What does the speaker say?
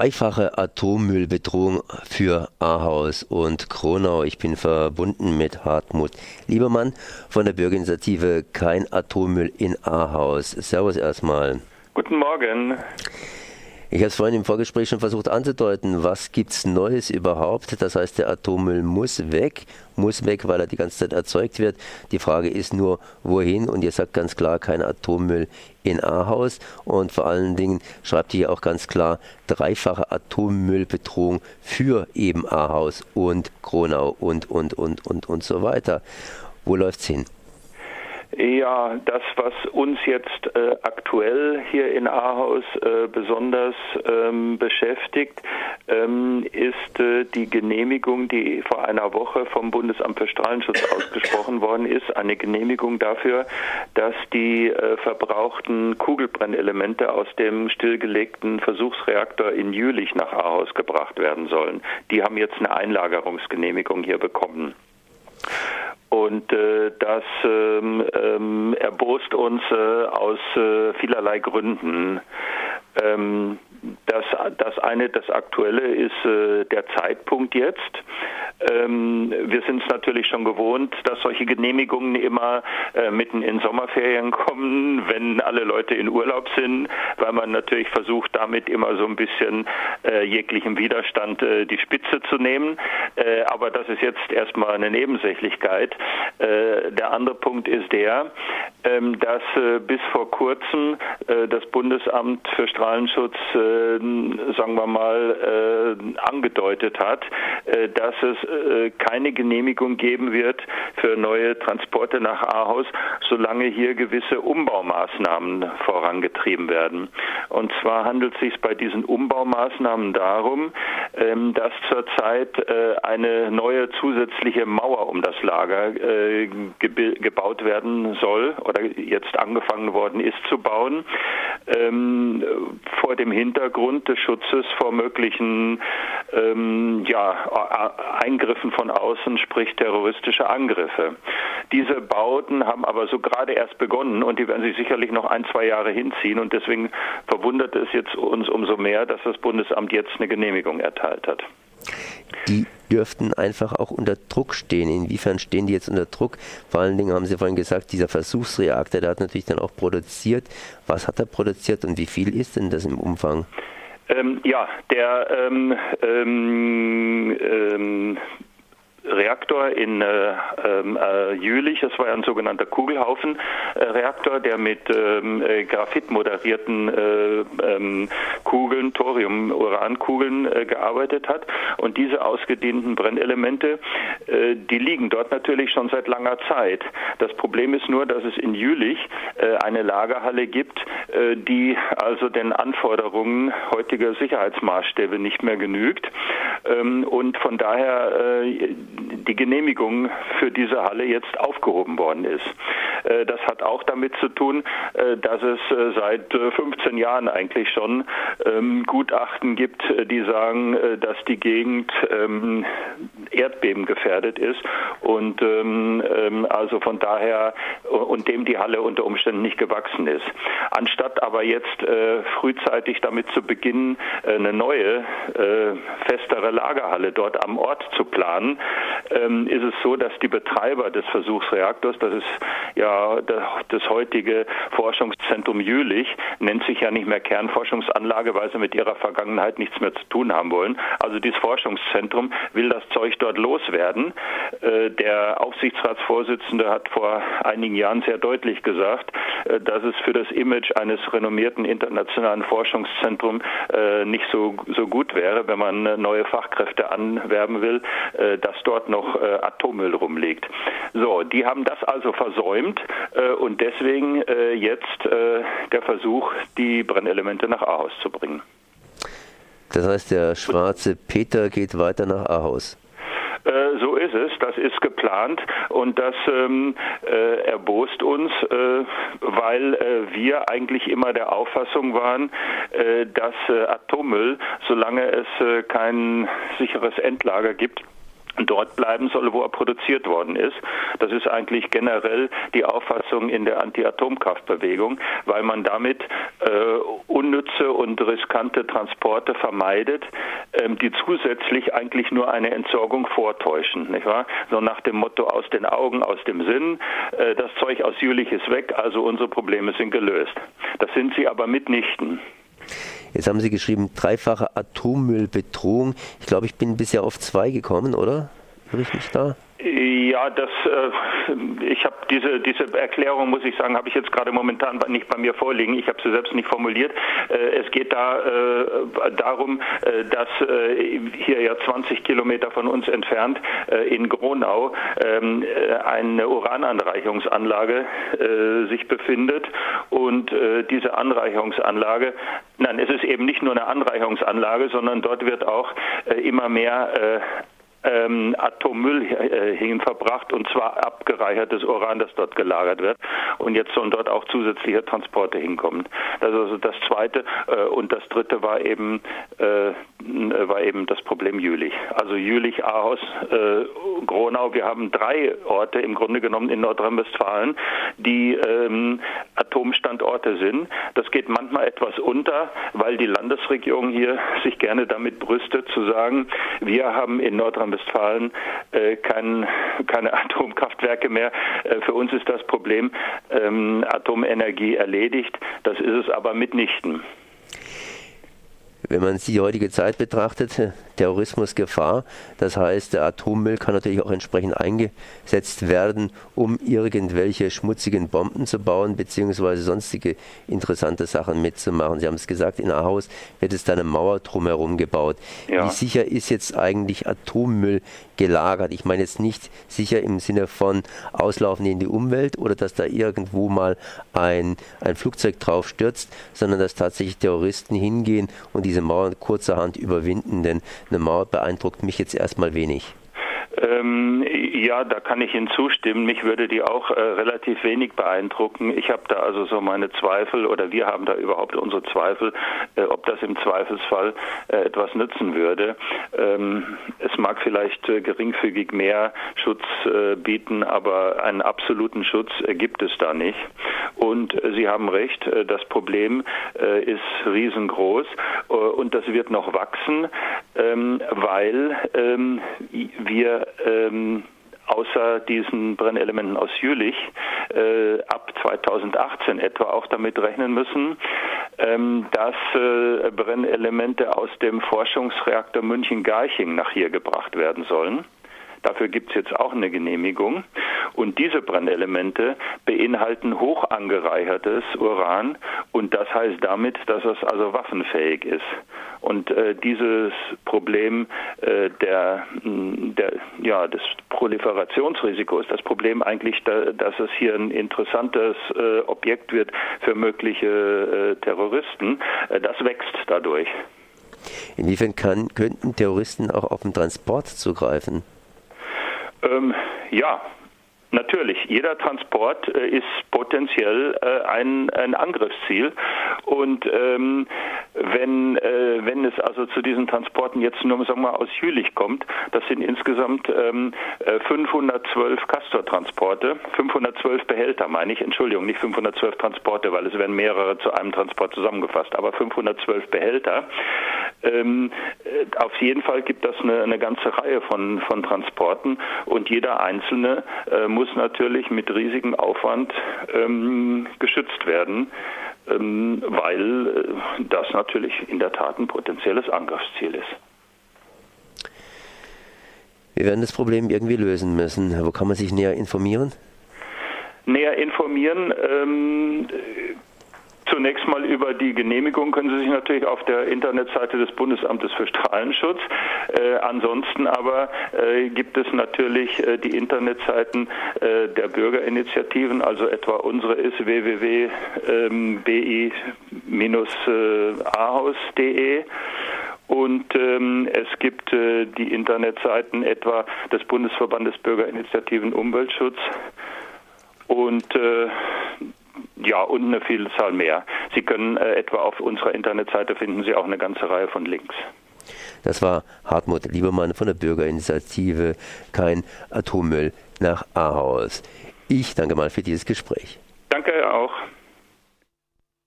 Dreifache Atommüllbedrohung für Ahaus und Kronau. Ich bin verbunden mit Hartmut Liebermann von der Bürgerinitiative Kein Atommüll in Ahaus. Servus erstmal. Guten Morgen. Ich habe es vorhin im Vorgespräch schon versucht anzudeuten. Was gibt es Neues überhaupt? Das heißt, der Atommüll muss weg, muss weg, weil er die ganze Zeit erzeugt wird. Die Frage ist nur, wohin? Und ihr sagt ganz klar, kein Atommüll in Ahaus. Und vor allen Dingen schreibt ihr auch ganz klar, dreifache Atommüllbedrohung für eben Ahaus und Kronau und, und, und, und, und so weiter. Wo läuft's hin? Ja, das, was uns jetzt äh, aktuell hier in Ahaus äh, besonders ähm, beschäftigt, ähm, ist äh, die Genehmigung, die vor einer Woche vom Bundesamt für Strahlenschutz ausgesprochen worden ist. Eine Genehmigung dafür, dass die äh, verbrauchten Kugelbrennelemente aus dem stillgelegten Versuchsreaktor in Jülich nach Ahaus gebracht werden sollen. Die haben jetzt eine Einlagerungsgenehmigung hier bekommen. Und äh, das ähm, ähm, erbost uns äh, aus äh, vielerlei Gründen. Ähm, das, das eine, das aktuelle ist äh, der Zeitpunkt jetzt. Ähm, wir sind es natürlich schon gewohnt, dass solche Genehmigungen immer äh, mitten in Sommerferien kommen, wenn alle Leute in Urlaub sind, weil man natürlich versucht, damit immer so ein bisschen äh, jeglichem Widerstand äh, die Spitze zu nehmen. Äh, aber das ist jetzt erstmal eine Nebensächlichkeit. Äh, der andere Punkt ist der, ähm, dass äh, bis vor kurzem das Bundesamt für Strahlenschutz, sagen wir mal, angedeutet hat, dass es äh, keine Genehmigung geben wird für neue Transporte nach Ahaus, solange hier gewisse Umbaumaßnahmen vorangetrieben werden. Und zwar handelt es sich bei diesen Umbaumaßnahmen darum, ähm, dass zurzeit äh, eine neue zusätzliche Mauer um das Lager äh, gebaut werden soll oder jetzt angefangen worden ist zu bauen, ähm, vor dem Hintergrund des Schutzes vor möglichen ähm, ja, Eingriffen von außen, sprich terroristische Angriffe. Diese Bauten haben aber so gerade erst begonnen und die werden sich sicherlich noch ein, zwei Jahre hinziehen und deswegen verwundert es jetzt uns umso mehr, dass das Bundesamt jetzt eine Genehmigung erteilt hat. Die dürften einfach auch unter Druck stehen. Inwiefern stehen die jetzt unter Druck? Vor allen Dingen haben Sie vorhin gesagt, dieser Versuchsreaktor, der hat natürlich dann auch produziert. Was hat er produziert und wie viel ist denn das im Umfang? Ähm, ja, der ähm, ähm, in äh, ähm, äh, Jülich. Das war ja ein sogenannter Kugelhaufen-Reaktor, äh, der mit ähm, äh, Graphit moderierten äh, ähm, Kugeln, Thorium-Uran-Kugeln gearbeitet hat. Und diese ausgedehnten Brennelemente, die liegen dort natürlich schon seit langer Zeit. Das Problem ist nur, dass es in Jülich eine Lagerhalle gibt, die also den Anforderungen heutiger Sicherheitsmaßstäbe nicht mehr genügt. Ähm, und von daher die Genehmigung für diese Halle jetzt aufgehoben worden ist. Äh, das hat auch damit zu tun, äh, dass es äh, seit 15 Jahren eigentlich schon ähm, Gutachten gibt, die sagen, dass die Gegend ähm, Erdbeben gefährdet ist und ähm, also von daher und dem die Halle unter Umständen nicht gewachsen ist. Anstatt aber jetzt frühzeitig damit zu beginnen, eine neue, festere Lagerhalle dort am Ort zu planen, ist es so, dass die Betreiber des Versuchsreaktors, das ist ja das heutige Forschungszentrum Jülich nennt sich ja nicht mehr Kernforschungsanlage, weil sie mit ihrer Vergangenheit nichts mehr zu tun haben wollen. Also dieses Forschungszentrum will das Zeug dort loswerden. Äh, der Aufsichtsratsvorsitzende hat vor einigen Jahren sehr deutlich gesagt, äh, dass es für das Image eines renommierten internationalen Forschungszentrums äh, nicht so, so gut wäre, wenn man neue Fachkräfte anwerben will, dass dort noch Atommüll rumliegt. So, die haben das also versäumt äh, und deswegen äh, jetzt äh, der Versuch, die Brennelemente nach Ahaus zu bringen. Das heißt, der schwarze Peter geht weiter nach Ahaus. Äh, so ist es, das ist geplant und das ähm, äh, erbost uns, äh, weil äh, wir eigentlich immer der Auffassung waren, äh, dass Atommüll, solange es kein sicheres Endlager gibt, dort bleiben soll, wo er produziert worden ist. Das ist eigentlich generell die Auffassung in der Anti-Atomkraftbewegung, weil man damit äh, unnütze und riskante Transporte vermeidet, ähm, die zusätzlich eigentlich nur eine Entsorgung vortäuschen, nicht wahr? So nach dem Motto aus den Augen, aus dem Sinn, äh, das Zeug aus Jülich ist weg, also unsere Probleme sind gelöst. Das sind sie aber mitnichten. Jetzt haben Sie geschrieben, dreifache Atommüllbedrohung. Ich glaube, ich bin bisher auf zwei gekommen, oder? Mich da? Ja, das, äh, ich habe diese, diese Erklärung, muss ich sagen, habe ich jetzt gerade momentan nicht bei mir vorliegen. Ich habe sie selbst nicht formuliert. Äh, es geht da äh, darum, äh, dass äh, hier ja 20 Kilometer von uns entfernt äh, in Gronau ähm, eine Urananreichungsanlage sich befindet und diese Anreichungsanlage, nein, es ist eben nicht nur eine Anreichungsanlage, sondern dort wird auch immer mehr ähm, Atommüll äh, hinverbracht und zwar abgereichertes Uran, das dort gelagert wird. Und jetzt sollen dort auch zusätzliche Transporte hinkommen. Das ist also das Zweite. Äh, und das Dritte war eben, äh, war eben das Problem Jülich. Also Jülich, Ahaus, äh, Gronau. Wir haben drei Orte im Grunde genommen in Nordrhein-Westfalen, die ähm, Atomstandorte sind. Das geht manchmal etwas unter, weil die Landesregierung hier sich gerne damit brüstet zu sagen, wir haben in Nordrhein Nordrhein-Westfalen äh, kein, keine Atomkraftwerke mehr. Äh, für uns ist das Problem ähm, Atomenergie erledigt. Das ist es aber mitnichten. Wenn man die heutige Zeit betrachtet, Terrorismus Gefahr, das heißt, der Atommüll kann natürlich auch entsprechend eingesetzt werden, um irgendwelche schmutzigen Bomben zu bauen, beziehungsweise sonstige interessante Sachen mitzumachen. Sie haben es gesagt, in Ahaus wird es da eine Mauer drumherum gebaut. Ja. Wie sicher ist jetzt eigentlich Atommüll gelagert? Ich meine jetzt nicht sicher im Sinne von Auslaufen in die Umwelt oder dass da irgendwo mal ein, ein Flugzeug drauf stürzt, sondern dass tatsächlich Terroristen hingehen und diese Mauern kurzerhand überwinden, denn eine Mauer beeindruckt mich jetzt erstmal wenig. Ähm, ja, da kann ich Ihnen zustimmen. Mich würde die auch äh, relativ wenig beeindrucken. Ich habe da also so meine Zweifel oder wir haben da überhaupt unsere Zweifel, äh, ob das im Zweifelsfall äh, etwas nützen würde. Ähm, es mag vielleicht äh, geringfügig mehr Schutz äh, bieten, aber einen absoluten Schutz gibt es da nicht. Und äh, Sie haben recht, das Problem ist riesengroß und das wird noch wachsen, ähm, weil ähm, wir ähm, außer diesen Brennelementen aus Jülich äh, ab 2018 etwa auch damit rechnen müssen, ähm, dass äh, Brennelemente aus dem Forschungsreaktor München-Garching nach hier gebracht werden sollen. Dafür gibt es jetzt auch eine Genehmigung. Und diese Brennelemente beinhalten hoch angereichertes Uran und das heißt damit, dass es also waffenfähig ist. Und äh, dieses Problem äh, der, der, ja, des Proliferationsrisikos, das Problem eigentlich, da, dass es hier ein interessantes äh, Objekt wird für mögliche äh, Terroristen, äh, das wächst dadurch. Inwiefern kann, könnten Terroristen auch auf den Transport zugreifen? Ähm, ja, Natürlich, jeder Transport äh, ist potenziell äh, ein, ein Angriffsziel. Und ähm, wenn, äh, wenn es also zu diesen Transporten jetzt nur sagen wir aus Jülich kommt, das sind insgesamt ähm, 512 äh, Castor-Transporte, 512 Behälter meine ich, Entschuldigung, nicht 512 Transporte, weil es werden mehrere zu einem Transport zusammengefasst, aber 512 Behälter. Ähm, äh, auf jeden Fall gibt das eine, eine ganze Reihe von, von Transporten und jeder einzelne äh, muss natürlich mit riesigem Aufwand ähm, geschützt werden, ähm, weil äh, das natürlich in der Tat ein potenzielles Angriffsziel ist. Wir werden das Problem irgendwie lösen müssen. Wo kann man sich näher informieren? Näher informieren ähm, Zunächst mal über die Genehmigung können Sie sich natürlich auf der Internetseite des Bundesamtes für Strahlenschutz. Äh, ansonsten aber äh, gibt es natürlich äh, die Internetseiten äh, der Bürgerinitiativen, also etwa unsere ist www.bi-ahaus.de. Ähm, und ähm, es gibt äh, die Internetseiten etwa des Bundesverbandes Bürgerinitiativen Umweltschutz und äh, ja, und eine Vielzahl mehr. Sie können äh, etwa auf unserer Internetseite finden Sie auch eine ganze Reihe von Links. Das war Hartmut Liebermann von der Bürgerinitiative Kein Atommüll nach Ahaus. Ich danke mal für dieses Gespräch. Danke auch.